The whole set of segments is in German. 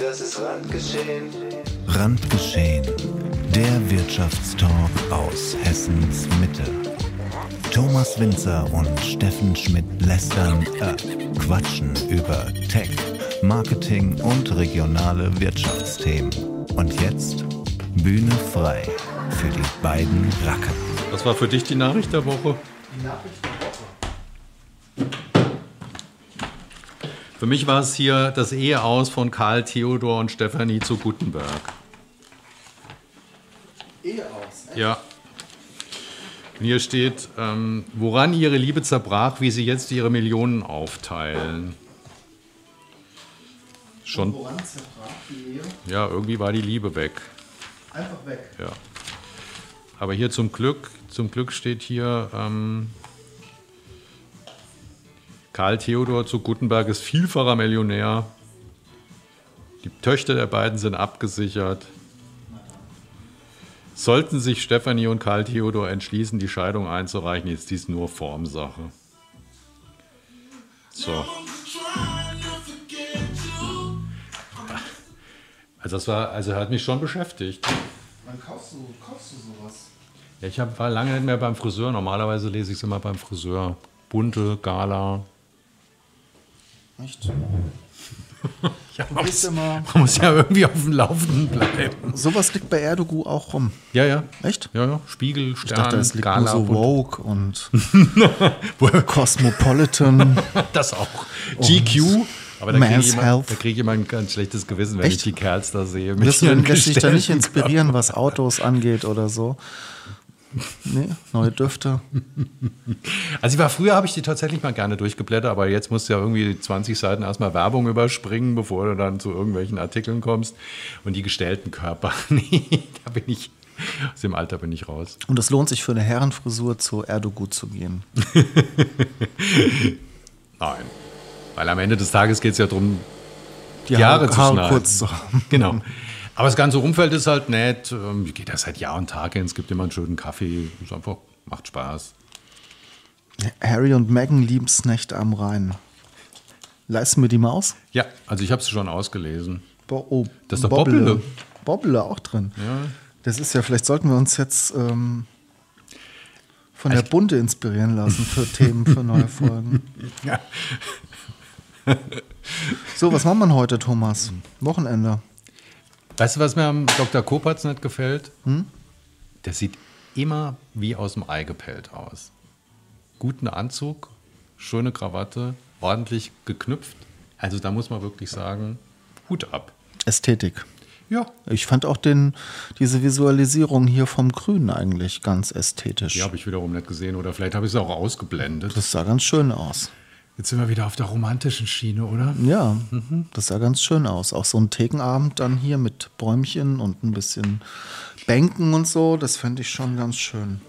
Das ist Randgeschehen. Randgeschehen. Der Wirtschaftstalk aus Hessens Mitte. Thomas Winzer und Steffen Schmidt lästern, äh, quatschen über Tech, Marketing und regionale Wirtschaftsthemen. Und jetzt Bühne frei für die beiden Racken. Was war für dich die Nachricht der Woche? Die Nachricht der Woche. Für mich war es hier das Eheaus von Karl Theodor und Stefanie zu Gutenberg. Ehe aus. Echt? Ja. Und hier steht, ähm, woran ihre Liebe zerbrach, wie sie jetzt ihre Millionen aufteilen. Schon, Woran zerbrach die Ehe? ja, irgendwie war die Liebe weg. Einfach weg. Ja. Aber hier zum Glück, zum Glück steht hier, ähm, Karl Theodor zu Gutenberg ist vielfacher Millionär. Die Töchter der beiden sind abgesichert. Sollten sich Stefanie und Karl Theodor entschließen, die Scheidung einzureichen, ist dies nur Formsache. So. Also das war, also hat mich schon beschäftigt. Wann kaufst du, kaufst du sowas? Ja, ich hab, war lange nicht mehr beim Friseur. Normalerweise lese ich es immer beim Friseur. Bunte, Gala. Echt? Ja, Du bist immer. man muss ja irgendwie auf dem Laufenden bleiben. Sowas liegt bei Erdogu auch rum. Ja, ja. Echt? Ja, ja. Spiegel, Ich Stern, dachte, es liegt Gala. nur so. Vogue und Cosmopolitan. Das auch. GQ. Aber da kriege ich, immer- Health. da krieg ich immer ein ganz schlechtes Gewissen, wenn Echt? ich die Kerls da sehe. mit Lässt, lässt dich da nicht inspirieren, was Autos angeht oder so? Nee, neue Düfte. Also ich war früher habe ich die tatsächlich mal gerne durchgeblättert, aber jetzt musst du ja irgendwie 20 Seiten erstmal Werbung überspringen, bevor du dann zu irgendwelchen Artikeln kommst. Und die gestellten Körper, nee, da bin ich, aus dem Alter bin ich raus. Und es lohnt sich für eine Herrenfrisur zu Erdogu zu gehen. Nein. Weil am Ende des Tages geht es ja darum, Die Haare, Haare, zu schneiden. kurz zu haben. Genau. Aber das ganze Umfeld ist halt nett. Ähm, Geht ja seit Jahr und Tag hin. Es gibt immer einen schönen Kaffee. Ist einfach, macht Spaß. Harry und Meghan lieben Nächte am Rhein. Leisten wir die Maus? Ja, also ich habe es schon ausgelesen. Bo oh, Das ist der Bobble. Bobble. Auch drin. Ja. Das ist ja, vielleicht sollten wir uns jetzt ähm, von der Bunte inspirieren lassen für Themen für neue Folgen. Ja. So, was macht man heute, Thomas? Wochenende. Weißt du, was mir am Dr. Kopatz nicht gefällt? Hm? Der sieht immer wie aus dem Ei gepellt aus. Guten Anzug, schöne Krawatte, ordentlich geknüpft. Also da muss man wirklich sagen, Hut ab. Ästhetik. Ja. Ich fand auch den, diese Visualisierung hier vom Grün eigentlich ganz ästhetisch. Die habe ich wiederum nicht gesehen oder vielleicht habe ich es auch ausgeblendet. Das sah ganz schön aus. Jetzt sind wir wieder auf der romantischen Schiene, oder? Ja, das sah ganz schön aus. Auch so ein Thekenabend dann hier mit Bäumchen und ein bisschen Bänken und so, das fände ich schon ganz schön.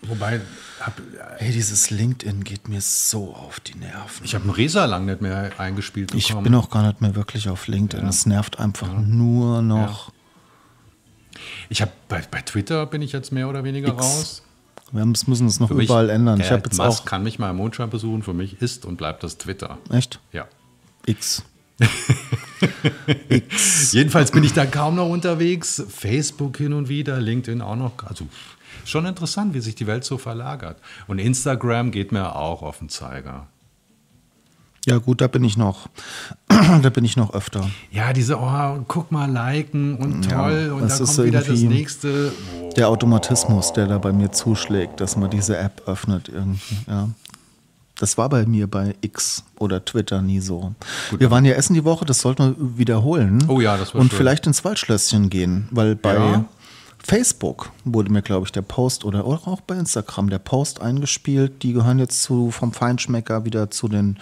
Wobei, hab, Hey, dieses LinkedIn geht mir so auf die Nerven. ich habe einen Resa lang nicht mehr eingespielt Ich bekommen. bin auch gar nicht mehr wirklich auf LinkedIn. Es nervt einfach nur noch. ich habe bei, bei Twitter bin ich jetzt mehr oder weniger X. raus. Wir müssen es noch Für mich, überall ändern. Ich habe jetzt Musk auch. kann mich mal im Mondschein besuchen. Für mich ist und bleibt das Twitter. Echt? Ja. X. Jedenfalls bin ich da kaum noch unterwegs. Facebook hin und wieder, LinkedIn auch noch. Also schon interessant, wie sich die Welt so verlagert. Und Instagram geht mir auch auf den Zeiger. Ja, gut, da bin ich noch. da bin ich noch öfter. Ja, diese, oh, guck mal, liken und Ja, toll. und da kommt wieder das nächste. Oh. Der Automatismus, der da bei mir zuschlägt, dass man diese App öffnet irgendwie. Ja. Das war bei mir bei X oder Twitter nie so. wir waren ja essen die Woche, das sollten wir wiederholen. Oh ja, das war Und schön. vielleicht ins Waldschlösschen gehen, weil bei Ja. Facebook wurde mir, glaube ich, der Post oder auch bei Instagram der Post eingespielt. Die gehören jetzt zu, vom Feinschmecker wieder zu den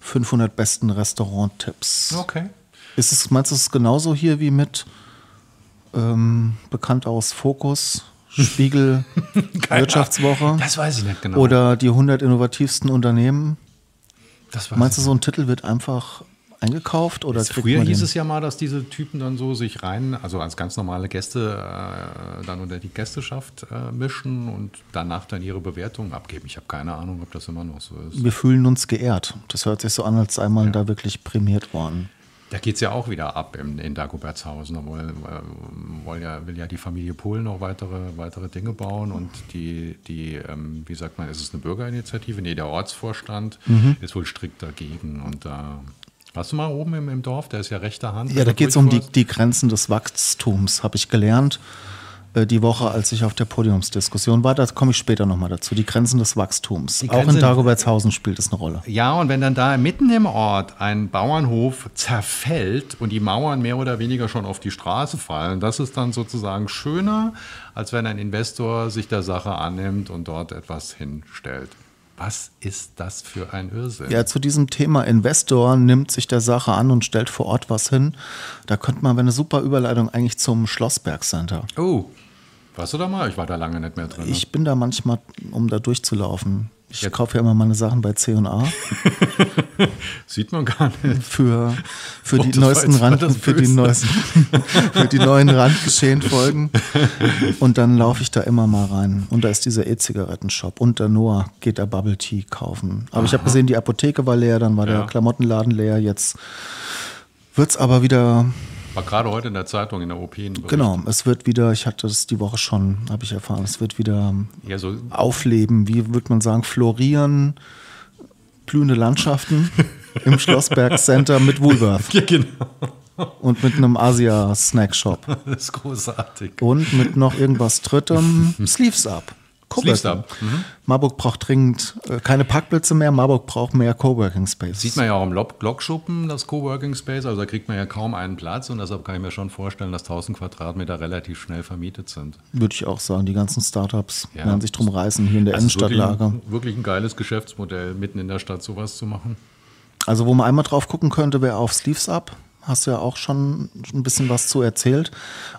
500 besten Restaurant-Tipps. Okay. Ist es, meinst du es genauso hier wie mit ähm, bekannt aus Fokus, Spiegel, Wirtschaftswoche Das weiß ich nicht genau. oder die 100 innovativsten Unternehmen? Meinst du, so ein Titel wird einfach eingekauft oder Früher hieß den? es ja mal, dass diese Typen dann so sich rein, also als ganz normale Gäste, äh, dann unter die Gästeschaft äh, mischen und danach dann ihre Bewertungen abgeben. Ich habe keine Ahnung, ob das immer noch so ist. Wir fühlen uns geehrt. Das hört sich so an, als sei man da wirklich prämiert worden. Da geht es ja auch wieder ab in, in Dagobertshausen. Da will, will, ja, will ja die Familie Pohl noch weitere, weitere Dinge bauen und die, die ähm, wie sagt man, ist es eine Bürgerinitiative? Nee, der Ortsvorstand Mhm. ist wohl strikt dagegen. Und da, warst du mal oben im, im Dorf? Der ist ja rechter Hand. Ja, da geht es um die, die Grenzen des Wachstums, habe ich gelernt. Äh, Die Woche, als ich auf der Podiumsdiskussion war, da komme ich später nochmal dazu. Die Grenzen des Wachstums. Die Auch in Grenzen- Dagobertshausen spielt es eine Rolle. Ja, und wenn dann da mitten im Ort ein Bauernhof zerfällt und die Mauern mehr oder weniger schon auf die Straße fallen, das ist dann sozusagen schöner, als wenn ein Investor sich der Sache annimmt und dort etwas hinstellt. Was ist das für ein Irrsinn? Ja, zu diesem Thema Investor nimmt sich der Sache an und stellt vor Ort was hin. Da könnte man, wenn eine super Überleitung eigentlich zum Schlossberg Center. Oh, warst du da mal? Ich war da lange nicht mehr drin. ne? Ich bin da manchmal, um da durchzulaufen. Ich Ja. kaufe ja immer meine Sachen bei C&A Sieht man gar nicht. für, für, Oh, die neuesten jetzt Rand, für, die neuesten, für die neuen Randgeschehen-Folgen. Und dann laufe ich da immer mal rein. Und da ist dieser E-Zigarettenshop. Und der Noah geht da Bubble Tea kaufen. Aber ich habe gesehen, die Apotheke war leer, dann war Ja. der Klamottenladen leer. Jetzt wird es aber wieder War gerade heute in der Zeitung in der OP. Genau, es wird wieder, ich hatte das die Woche schon, habe ich erfahren, es wird wieder Ja, so aufleben, wie würde man sagen, florieren, blühende Landschaften im Schlossberg Center mit Woolworth ja, genau. und mit einem Asia-Snack-Shop Das ist großartig. und mit noch irgendwas Drittem, Sleeves Up. Coworking. Mhm. Marburg braucht dringend äh, keine Parkplätze mehr, Marburg braucht mehr Coworking Space. Sieht man ja auch im Lokschuppen, das Coworking Space, also da kriegt man ja kaum einen Platz und deshalb kann ich mir schon vorstellen, dass 1000 Quadratmeter relativ schnell vermietet sind. Würde ich auch sagen, die ganzen Startups Ja. werden sich drum reißen, hier in der Also wirklich, Innenstadtlage. ein- wirklich ein geiles Geschäftsmodell, mitten in der Stadt sowas zu machen. Also wo man einmal drauf gucken könnte, wäre auf Sleeves Up. Hast du ja auch schon ein bisschen was zu erzählt.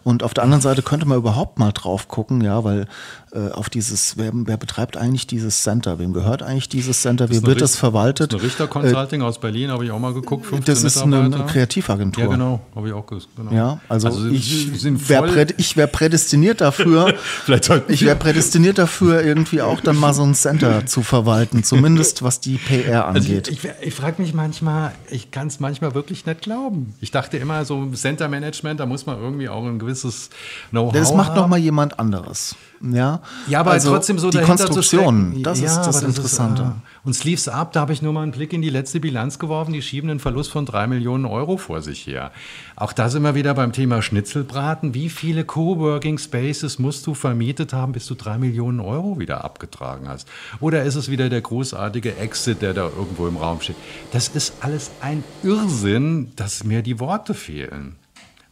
Und auf der anderen Seite könnte man überhaupt mal drauf gucken, ja, weil äh, auf dieses, wer, wer betreibt eigentlich dieses Center? Wem gehört eigentlich dieses Center? Wie wird das verwaltet? Das ist eine Richter Consulting aus Berlin, habe ich auch mal geguckt, 15 das ist eine, eine Kreativagentur. Ja, genau, habe ich auch gesagt. Genau. Ja, also, sie ich wäre wär prädestiniert dafür, Vielleicht ich wäre prädestiniert dafür, irgendwie auch dann mal so ein Center zu verwalten, zumindest was die PR Also angeht. ich, ich, ich frage mich manchmal, ich kann es manchmal wirklich nicht glauben. Ich dachte immer, so Center Management, da muss man irgendwie auch ein gewisses Know-how Das macht haben. noch mal jemand anderes. Ja, Ja, aber also trotzdem so die Konstruktion, das Ja, ist das Interessante. ah. Und Sleeves Up, da habe ich nur mal einen Blick in die letzte Bilanz geworfen. Die schieben einen Verlust von drei Millionen Euro vor sich her. Auch da sind wir wieder beim Thema Schnitzelbraten. Wie viele Coworking Spaces musst du vermietet haben, bis du drei Millionen Euro wieder abgetragen hast? Oder ist es wieder der großartige Exit, der da irgendwo im Raum steht? Das ist alles ein Irrsinn, dass mir die Worte fehlen.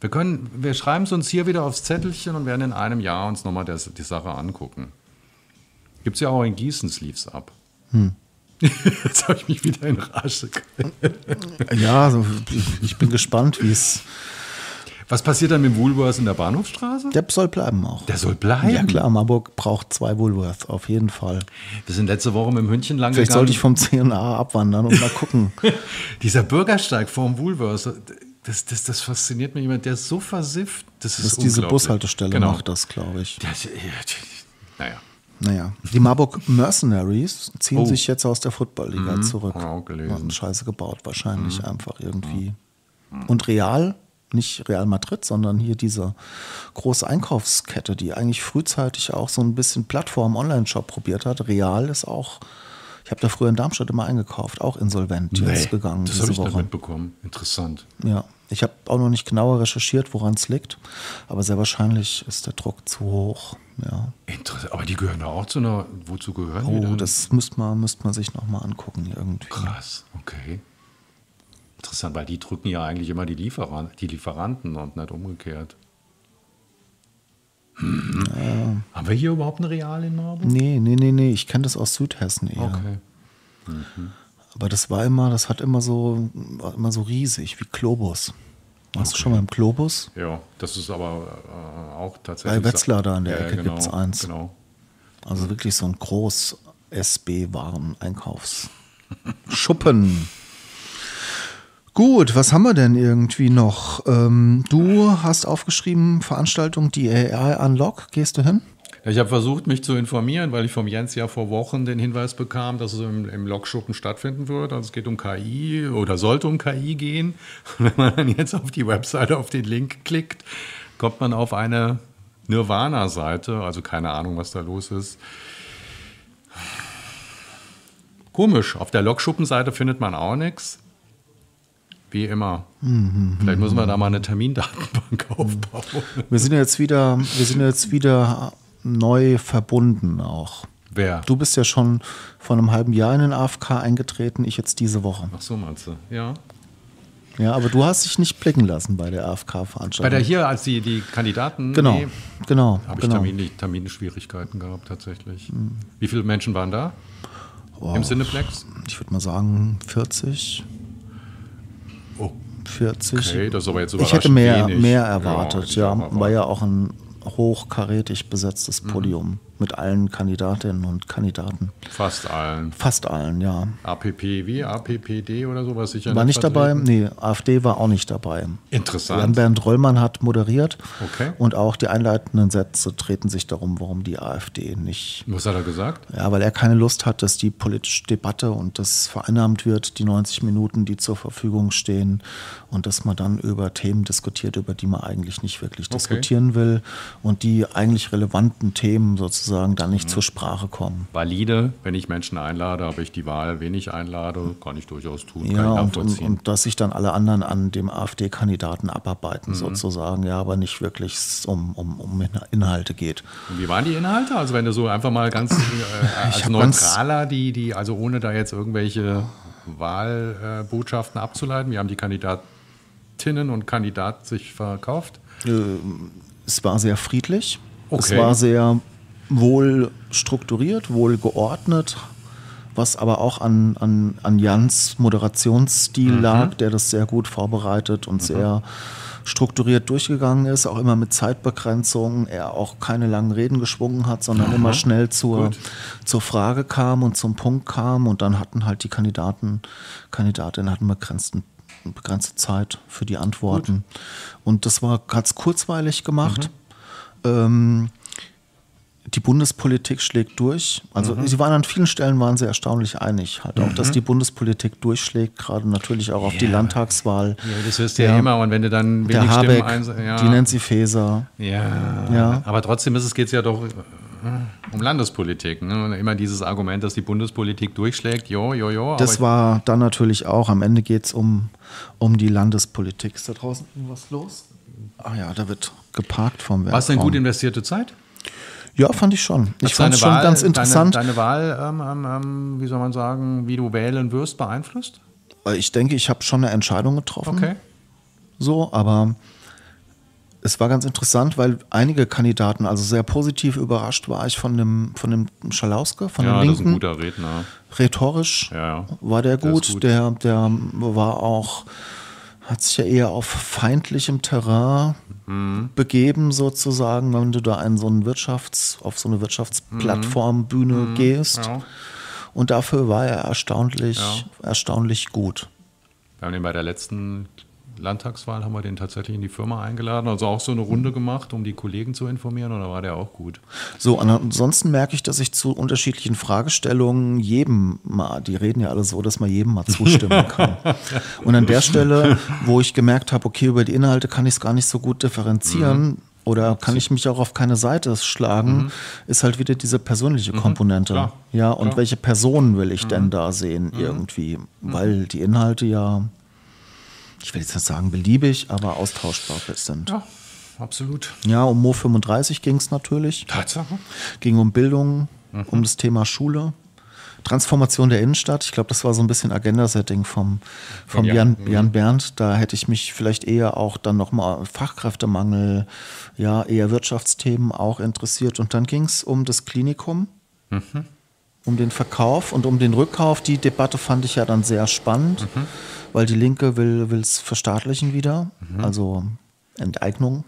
Wir, können, wir schreiben es uns hier wieder aufs Zettelchen und werden in einem Jahr uns nochmal das, die Sache angucken. Gibt es ja auch in Gießen Sleeves ab. Hm. Jetzt habe ich mich wieder in Rage. ge- Ja, also ich bin gespannt, wie es. Was passiert dann mit dem Woolworths in der Bahnhofstraße? Der soll bleiben auch. Der soll bleiben. Ja klar, Marburg braucht zwei Woolworth, auf jeden Fall. Wir sind letzte Woche mit dem Hündchen lang Vielleicht gegangen. sollte ich vom CNA abwandern und mal gucken. Dieser Bürgersteig vorm Woolworths, das, das, das fasziniert mich immer. Der so versifft. Das ist Das ist diese. Bushaltestelle genau. macht das, glaube ich. Das, ja, naja. Naja, die Marburg Mercenaries ziehen Oh. sich jetzt aus der Football-Liga zurück. hab ich auch gelesen. Hatten Scheiße gebaut, wahrscheinlich einfach irgendwie. Und Real, nicht Real Madrid, sondern hier diese große Einkaufskette, die eigentlich frühzeitig auch so ein bisschen Plattform-Online-Shop probiert hat. Real ist auch, ich habe da früher in Darmstadt immer eingekauft, auch insolvent jetzt gegangen das habe ich nicht mitbekommen. Interessant. Ja, ich habe auch noch nicht genauer recherchiert, woran es liegt, aber sehr wahrscheinlich ist der Druck zu hoch. Ja. Interessant. Aber die gehören da auch zu einer. Wozu gehören die Oh, das müsste man, müsste man sich nochmal angucken irgendwie. Krass, okay. Interessant, weil die drücken ja eigentlich immer die, Lieferan die Lieferanten und nicht umgekehrt. Hm. Haben wir hier überhaupt ein Real in Marburg? Nee, nee, nee, nee, ich kenne das aus Südhessen eher. Okay. Aber das war immer, das hat immer so, war immer so riesig, wie Globus. Warst du schon mal im Globus? Ja, das ist aber äh, auch tatsächlich. Bei Wetzlar da in der Ja, Ecke genau, gibt's eins. Genau. Also wirklich so ein groß SB-Waren-Einkaufsschuppen. Gut, was haben wir denn irgendwie noch? Ähm, du hast aufgeschrieben, Veranstaltung DAI Unlock, gehst du hin? Ich habe versucht, mich zu informieren, weil ich vom Jens ja vor Wochen den Hinweis bekam, dass es im, im Lokschuppen stattfinden wird. Also es geht um KI oder sollte um KI gehen. Und wenn man dann jetzt auf die Webseite auf den Link klickt, kommt man auf eine Nirvana-Seite. Also keine Ahnung, was da los ist. Komisch, auf der Lokschuppenseite findet man auch nichts. Wie immer. Vielleicht müssen wir da mal eine Termindatenbank aufbauen. Wir sind jetzt wieder, wir sind jetzt wieder neu verbunden auch. Wer? Du bist ja schon vor einem halben Jahr in den AFK eingetreten, ich jetzt diese Woche. Ach so, meinst du? Ja. Ja, aber du hast dich nicht blicken lassen bei der Bei AFK-Veranstaltung. der hier, als die, die Kandidaten. Genau, nee, genau, Habe ich genau. Termin, Terminschwierigkeiten gehabt, tatsächlich. Wie viele Menschen waren da? Im Cineplex? Ich würde mal sagen 40, Oh, 40. okay, das ist aber jetzt ich hätte mehr, wenig. mehr Ja, erwartet. Ja, auch war ja auch ein hochkarätig besetztes Mhm. Mit allen Kandidatinnen und Kandidaten. Fast allen. Fast allen, ja. APP wie? APPD oder sowas sicher War nicht dabei? Nee, AfD war auch nicht dabei. Interessant. Jan-Bernd Rollmann hat moderiert Okay. und auch die einleitenden Sätze treten sich darum, warum die AfD nicht. Was hat er gesagt? Ja, weil er keine Lust hat, dass die politische Debatte und das vereinnahmt wird, die 90 Minuten, die zur Verfügung stehen und dass man dann über Themen diskutiert, über die man eigentlich nicht wirklich Okay. diskutieren will und die eigentlich relevanten Themen sozusagen dann Mhm. nicht zur Sprache kommen. Valide, wenn ich Menschen einlade, aber ich die Wahl, wen ich einlade, kann ich durchaus tun. kann Ja, ich und, und, und dass sich dann alle anderen an dem AfD-Kandidaten abarbeiten, Mhm. sozusagen, ja, aber nicht wirklich um, um, um Inhalte geht. Und wie waren die Inhalte? Also wenn du so einfach mal ganz äh, als neutraler, die, die, also ohne da jetzt irgendwelche Wahlbotschaften abzuleiten, wie haben die Kandidatinnen und Kandidaten sich verkauft? Es war sehr friedlich, es Okay. war sehr wohl strukturiert, wohl geordnet, was aber auch an, an, an Jans Moderationsstil lag, der das sehr gut vorbereitet und sehr strukturiert durchgegangen ist, auch immer mit Zeitbegrenzung, er auch keine langen Reden geschwungen hat, sondern immer schnell zur, Gut. zur Frage kam und zum Punkt kam und dann hatten halt die Kandidaten, Kandidatinnen hatten begrenzten begrenzte Zeit für die Antworten. Und das war ganz kurzweilig gemacht. Ähm, die Bundespolitik schlägt durch. Also sie waren an vielen Stellen waren sie erstaunlich einig. Halt auch, dass die Bundespolitik durchschlägt, gerade natürlich auch auf die Ja. Landtagswahl. Ja, das hörst du ja, Ja. immer. Und wenn du dann Der wenig Stimmen Habeck, eins, ja, die Nancy Faeser. ja, Ja. aber trotzdem ist es geht es ja doch äh, um Landespolitik. Ne? Und immer dieses Argument, dass die Bundespolitik durchschlägt, jo, jo, jo. Das war dann natürlich auch, am Ende geht es um, um die Landespolitik. Ist da draußen irgendwas los? Ah ja, da wird geparkt vom Werk. war es denn gut investierte Zeit? Ja, fand ich schon. Ich fand es schon Wahl, ganz interessant. Deine, deine Wahl, ähm, ähm, ähm, wie soll man sagen, wie du wählen wirst, beeinflusst? ich denke, ich habe schon eine Entscheidung getroffen. Okay. So, aber es war ganz interessant, weil einige Kandidaten, also sehr positiv überrascht war ich von dem, von dem Schalauske, von Ja, dem das ist ein Linken. guter Redner. Rhetorisch Ja, ja. war der Der gut. ist gut. Der, der war auch, hat sich ja eher auf feindlichem Terrain Mhm. begeben, sozusagen, wenn du da in so einen Wirtschafts-, auf so eine Wirtschaftsplattform, Bühne gehst. Mhm. Ja. Und dafür war er erstaunlich, Ja. erstaunlich gut. Wir haben den bei der letzten Landtagswahl, haben wir den tatsächlich in die Firma eingeladen, also auch so eine Runde gemacht, um die Kollegen zu informieren, und da war der auch gut. So, ansonsten merke ich, dass ich zu unterschiedlichen Fragestellungen jedem mal, die reden ja alle so, dass man jedem mal zustimmen kann. Und an der Stelle, wo ich gemerkt habe, okay, über die Inhalte kann ich es gar nicht so gut differenzieren oder kann ich mich auch auf keine Seite schlagen, ist halt wieder diese persönliche Komponente. Klar. Ja, und Klar. welche Personen will ich denn da sehen irgendwie? Weil die Inhalte ja, ich will jetzt nicht sagen beliebig, aber austauschbar sind. Ja, absolut. Ja, um Mo 35 ging es natürlich Tatsache. ging um Bildung, um das Thema Schule. Transformation der Innenstadt, ich glaube, das war so ein bisschen Agenda-Setting vom, vom Von Jan, Jan, mhm. Jan Berndt. Da hätte ich mich vielleicht eher auch dann nochmal Fachkräftemangel, ja, eher Wirtschaftsthemen auch interessiert. Und dann ging es um das Klinikum, Mhm. Um den Verkauf und um den Rückkauf. Die Debatte fand ich ja dann sehr spannend, Mhm. weil die Linke will es verstaatlichen wieder, Mhm. also Enteignung.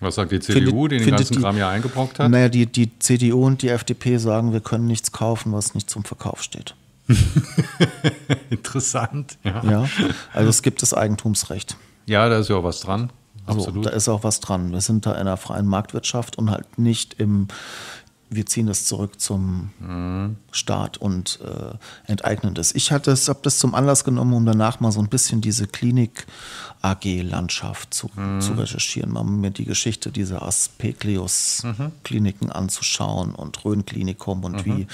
Was sagt die CDU, die den ganzen die- Kram ja eingebrockt hat? Naja, die, die CDU und die FDP sagen, wir können nichts kaufen, was nicht zum Verkauf steht. Interessant. Ja. Ja, also es gibt das Eigentumsrecht. ja, da ist ja auch was dran. Absolut. da ist auch was dran. Wir sind da in einer freien Marktwirtschaft und halt nicht im, wir ziehen das zurück zum Staat und äh, enteignen das. Ich hatte es, habe das zum Anlass genommen, um danach mal so ein bisschen diese Klinik AG-Landschaft zu, zu recherchieren, mal mir die Geschichte dieser Aspeklius-Kliniken anzuschauen und Rhön-Klinikum und wie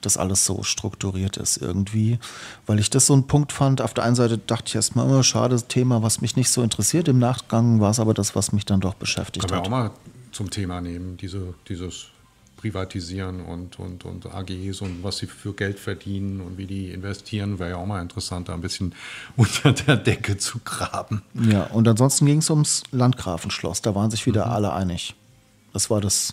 das alles so strukturiert ist irgendwie, weil ich das so einen Punkt fand. Auf der einen Seite dachte ich erstmal, oh, schade, Thema, was mich nicht so interessiert. Im Nachgang war es aber das, was mich dann doch beschäftigt Können wir hat. auch mal zum Thema nehmen, diese, dieses Privatisieren und, und, und AGs und was sie für Geld verdienen und wie die investieren, wäre ja auch mal interessant, da ein bisschen unter der Decke zu graben. Ja, und ansonsten ging es ums Landgrafenschloss. Da waren sich wieder alle einig. Das war das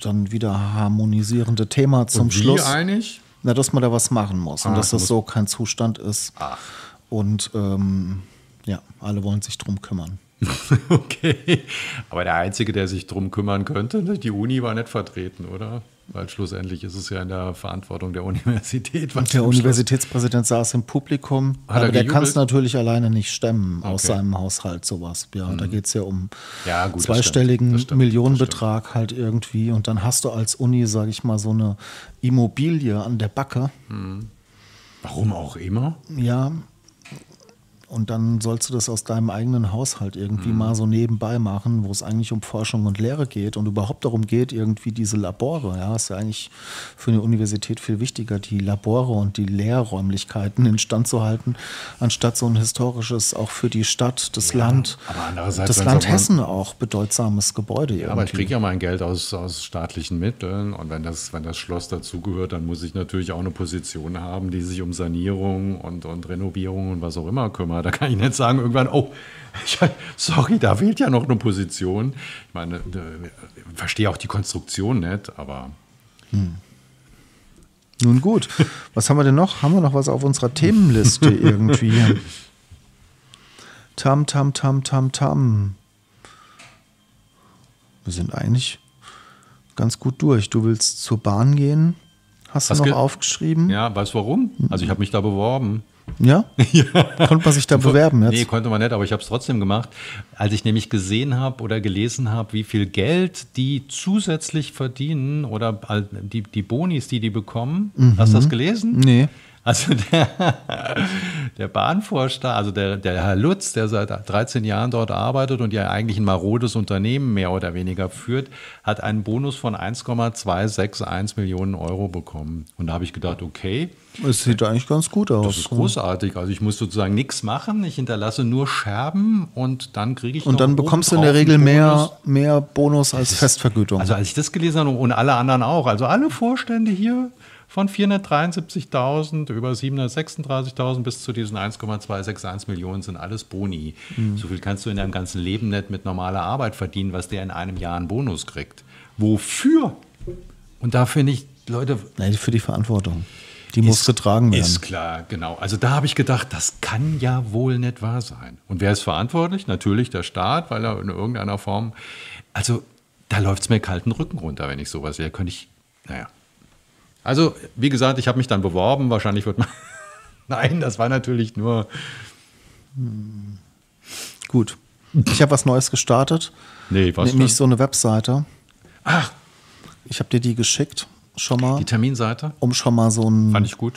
dann wieder harmonisierende Thema zum und wie Schluss. einig? Na, dass man da was machen muss und Ah, dass das so kein Zustand ist. Ach. Und ähm, ja, alle wollen sich drum kümmern. Okay. Aber der Einzige, der sich drum kümmern könnte, ne, die Uni war nicht vertreten, oder? Weil schlussendlich ist es ja in der Verantwortung der Universität. was Der Universitätspräsident saß im Publikum, Hat er aber der kann es natürlich alleine nicht stemmen aus Okay. Mhm. seinem Haushalt sowas. Ja, da geht es ja um Ja, gut, das zweistelligen stimmt, das stimmt, Millionenbetrag halt irgendwie. Und dann hast du als Uni, sage ich mal, so eine Immobilie an der Backe. Warum auch immer? Ja. Und dann sollst du das aus deinem eigenen Haushalt irgendwie Mhm. mal so nebenbei machen, wo es eigentlich um Forschung und Lehre geht und überhaupt darum geht, irgendwie diese Labore. Ja, ist ja eigentlich für eine Universität viel wichtiger, die Labore und die Lehrräumlichkeiten instand zu halten, anstatt so ein historisches, auch für die Stadt, das Land, aber andererseits, das Land Hessen auch bedeutsames Gebäude Ja, aber ich kriege ja mein Geld aus, aus staatlichen Mitteln und wenn das, wenn das Schloss dazugehört, dann muss ich natürlich auch eine Position haben, die sich um Sanierung und, und Renovierung und was auch immer kümmert. Da kann ich nicht sagen, irgendwann, oh, ich, sorry, da fehlt ja noch eine Position. Ich meine, ich verstehe auch die Konstruktion nicht, aber Nun gut, was haben wir denn noch? Haben wir noch was auf unserer Themenliste irgendwie? Tam, tam, tam, tam, tam. Wir sind eigentlich ganz gut durch. Du willst zur Bahn gehen? Hast Was du noch ge- aufgeschrieben? ja, weißt du warum? Also ich habe mich da beworben. Ja? Konnte man sich da bewerben jetzt? Nee, konnte man nicht, aber ich habe es trotzdem gemacht. Als ich nämlich gesehen habe oder gelesen habe, wie viel Geld die zusätzlich verdienen oder die, die Bonis, die die bekommen. Hast du das gelesen? Nee. Also der, der Bahnvorstand, also der, der Herr Lutz, der seit 13 Jahren dort arbeitet und ja eigentlich ein marodes Unternehmen mehr oder weniger führt, hat einen Bonus von 1,261 Millionen Euro bekommen. Und da habe ich gedacht, okay, Es sieht eigentlich ganz gut aus. das ist großartig. Also ich muss sozusagen nichts machen. Ich hinterlasse nur Scherben und dann kriege ich Und dann bekommst du in der Regel mehr, mehr Bonus als Festvergütung. Also als ich das gelesen habe und alle anderen auch, also alle Vorstände hier von 473.000 über 736.000 bis zu diesen 1,261 Millionen sind alles Boni. Mhm. So viel kannst du in deinem ganzen Leben nicht mit normaler Arbeit verdienen, was der in einem Jahr einen Bonus kriegt. Wofür? Und da finde ich, Leute, nee, für die Verantwortung. Die muss getragen werden. ist klar, genau. Also da habe ich gedacht, das kann ja wohl nicht wahr sein. Und wer ist verantwortlich? Natürlich der Staat, weil er in irgendeiner Form, also da läuft es mir kalten Rücken runter, wenn ich sowas sehe. Könnte ich, naja. Also, wie gesagt, ich habe mich dann beworben. Wahrscheinlich wird man. Nein, das war natürlich nur. Gut. Ich habe was Neues gestartet. Nee, was Nämlich denn? so eine Webseite. Ach, Ich habe dir die geschickt, schon mal, die Terminseite um schon mal so ein fand ich gut.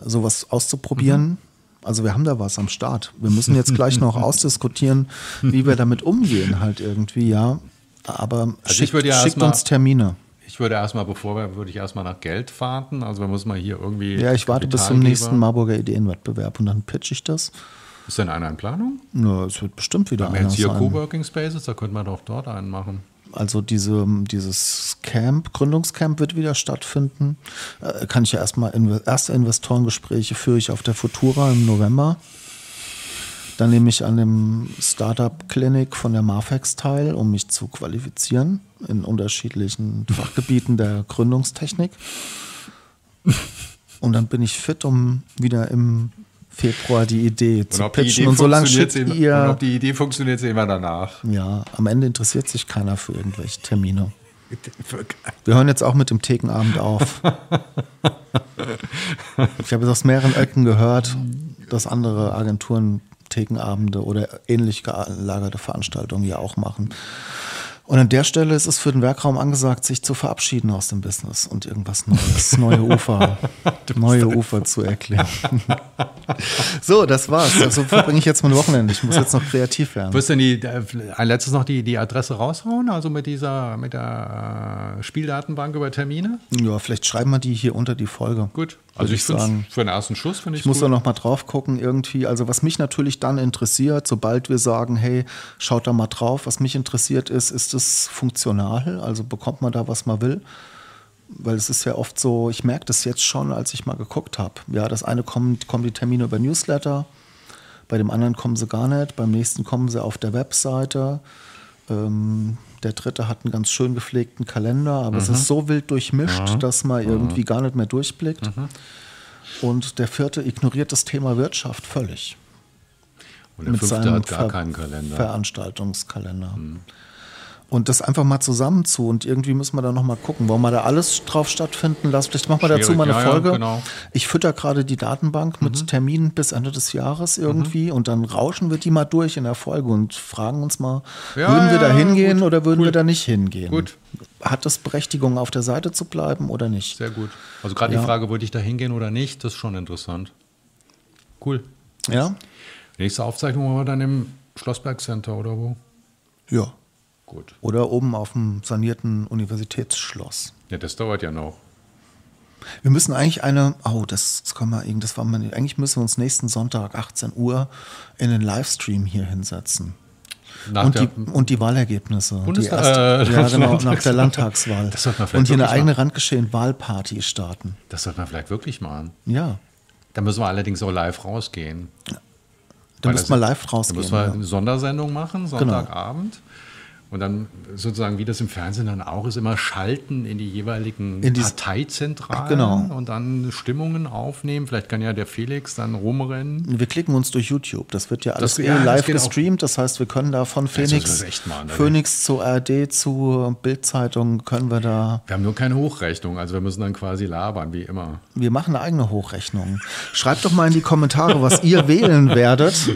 sowas auszuprobieren. Also wir haben da was am Start. Wir müssen jetzt gleich noch ausdiskutieren, wie wir damit umgehen, halt irgendwie, ja. Aber ich schickt, ja schickt uns Termine. Ich würde erstmal, bevor wir, würde ich erstmal nach Geld fahren. Also, wir müssen mal hier irgendwie. Ja, ich warte bis zum nächsten Marburger Ideenwettbewerb und dann pitch ich das. Ist denn einer in Planung? Na, es wird bestimmt wieder Wir haben einer jetzt hier sein. Coworking Spaces, da könnte man doch dort einen machen. Also diese, dieses Camp, Gründungscamp wird wieder stattfinden. Äh, kann ich ja erstmal, erste Investorengespräche führe ich auf der Futura im November. Dann nehme ich an dem Startup Clinic von der Marfex teil, um mich zu qualifizieren in unterschiedlichen Fachgebieten der Gründungstechnik. Und dann bin ich fit, um wieder im Februar die Idee zu pitchen. und solange schickt ihr. und ob die Idee funktioniert, sehen wir danach. Ja, am Ende interessiert sich keiner für irgendwelche Termine. Wir hören jetzt auch mit dem Thekenabend auf. Ich habe es aus mehreren Ecken gehört, dass andere Agenturen Thekenabende oder ähnlich gelagerte Veranstaltungen ja auch machen. Und an der Stelle ist es für den Werkraum angesagt, sich zu verabschieden aus dem Business und irgendwas Neues, neue Ufer, neue Ufer zu erklären. so, das war's. Also verbringe ich jetzt mein Wochenende. Ich muss jetzt noch kreativ werden. Wirst du denn die, äh, ein letztes noch die, die Adresse raushauen? Also mit dieser, mit der äh, Spieldatenbank über Termine? Ja, vielleicht schreiben wir die hier unter die Folge. Gut. Also ich, ich finde für den ersten Schuss finde ich Ich muss da noch mal drauf gucken irgendwie. Also was mich natürlich dann interessiert, sobald wir sagen, hey, schaut da mal drauf, was mich interessiert ist, ist es funktional? Also bekommt man da, was man will? Weil es ist ja oft so, ich merke das jetzt schon, als ich mal geguckt habe. Ja, das eine kommt, kommen die Termine über Newsletter, bei dem anderen kommen sie gar nicht, beim nächsten kommen sie auf der Webseite. Ähm, der dritte hat einen ganz schön gepflegten Kalender, aber mhm. es ist so wild durchmischt, mhm. dass man irgendwie gar nicht mehr durchblickt. Mhm. Und der vierte ignoriert das Thema Wirtschaft völlig. Und der mit fünfte seinem hat gar Ver keinen Kalender. Veranstaltungskalender. Mhm und das einfach mal zusammen zu und irgendwie müssen wir da noch mal gucken, wollen wir da alles drauf stattfinden lassen? Vielleicht machen wir dazu mal eine ja, Folge. Ja, genau. Ich fütter gerade die Datenbank mit mhm. Terminen bis Ende des Jahres irgendwie mhm. und dann rauschen wir die mal durch in der Folge und fragen uns mal, ja, würden wir da hingehen gut. oder würden cool. wir da nicht hingehen? Gut. Hat das Berechtigung, auf der Seite zu bleiben oder nicht? Sehr gut. Also gerade die Frage, würde ich da hingehen oder nicht, das ist schon interessant. Cool. Ja. Nächste Aufzeichnung machen wir dann im Schlossberg Center oder wo? Ja. Gut. Oder oben auf dem sanierten Universitätsschloss. Ja, das dauert ja noch. Wir müssen eigentlich eine, oh, das, das können wir, das war mal, eigentlich müssen wir uns nächsten Sonntag 18 Uhr in den Livestream hier hinsetzen. Nach und, die, und die Wahlergebnisse. Bundes die erste, äh, ja, genau, nach der Landtagswahl. Das sollte man und hier eine eigene randgeschehen Wahlparty starten. Das sollte man vielleicht wirklich machen. Ja. Da müssen wir allerdings auch live rausgehen. Da müssen wir live rausgehen. Da müssen wir eine Sondersendung machen, genau. Sonntagabend. Genau. Und dann sozusagen, wie das im Fernsehen dann auch ist, immer schalten in die jeweiligen in die Parteizentralen genau. und dann Stimmungen aufnehmen. Vielleicht kann ja der Felix dann rumrennen. Wir klicken uns durch YouTube. Das wird ja alles das, ja, live das gestreamt. Das heißt, wir können da von Phoenix, mal, Phoenix zu ARD zu Bildzeitung können wir da. Wir haben nur keine Hochrechnung, also wir müssen dann quasi labern, wie immer. Wir machen eine eigene Hochrechnung. Schreibt doch mal in die Kommentare, was ihr wählen werdet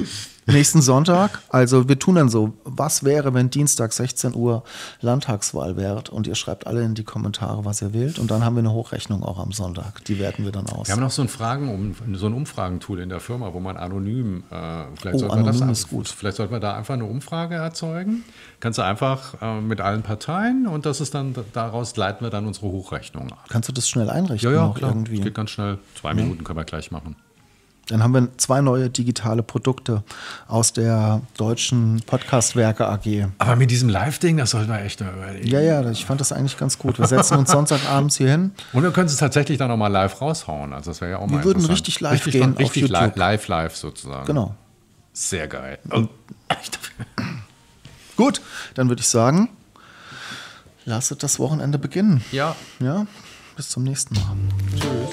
nächsten Sonntag. Also wir tun dann so, was wäre, wenn Dienstag 16 Uhr Landtagswahl wäre und ihr schreibt alle in die Kommentare, was ihr wählt und dann haben wir eine Hochrechnung auch am Sonntag. Die werten wir dann aus. Wir haben noch so ein Fragen, so ein Umfragentool in der Firma, wo man anonym, äh, vielleicht, oh, sollten anonym wir das, ist gut. vielleicht sollten wir da einfach eine Umfrage erzeugen. Kannst du einfach äh, mit allen Parteien und das ist dann, daraus leiten wir dann unsere Hochrechnung ab. Kannst du das schnell einrichten? Ja, ja, klar. Irgendwie? Das geht ganz schnell. Zwei ja. Minuten können wir gleich machen. Dann haben wir zwei neue digitale Produkte aus der deutschen Podcastwerke AG. Aber mit diesem Live-Ding, das sollten wir echt mal überlegen. Ja, ja, ich fand das eigentlich ganz gut. Wir setzen uns Sonntagabends hier hin. Und wir können es tatsächlich dann auch mal live raushauen. Also das wäre ja auch mal Wir würden richtig live richtig, gehen richtig auf YouTube. live, live sozusagen. Genau. Sehr geil. Oh. Gut, dann würde ich sagen, lasst das Wochenende beginnen. Ja. Ja, bis zum nächsten Mal. Tschüss.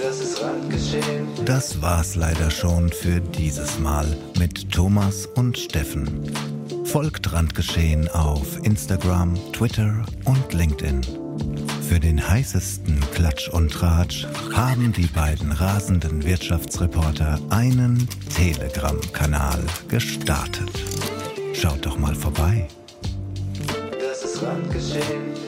Das war's leider schon für dieses Mal mit Thomas und Steffen. Folgt Randgeschehen auf Instagram, Twitter und LinkedIn. Für den heißesten Klatsch und Tratsch haben die beiden rasenden Wirtschaftsreporter einen Telegram-Kanal gestartet. Schaut doch mal vorbei. Das ist Randgeschehen.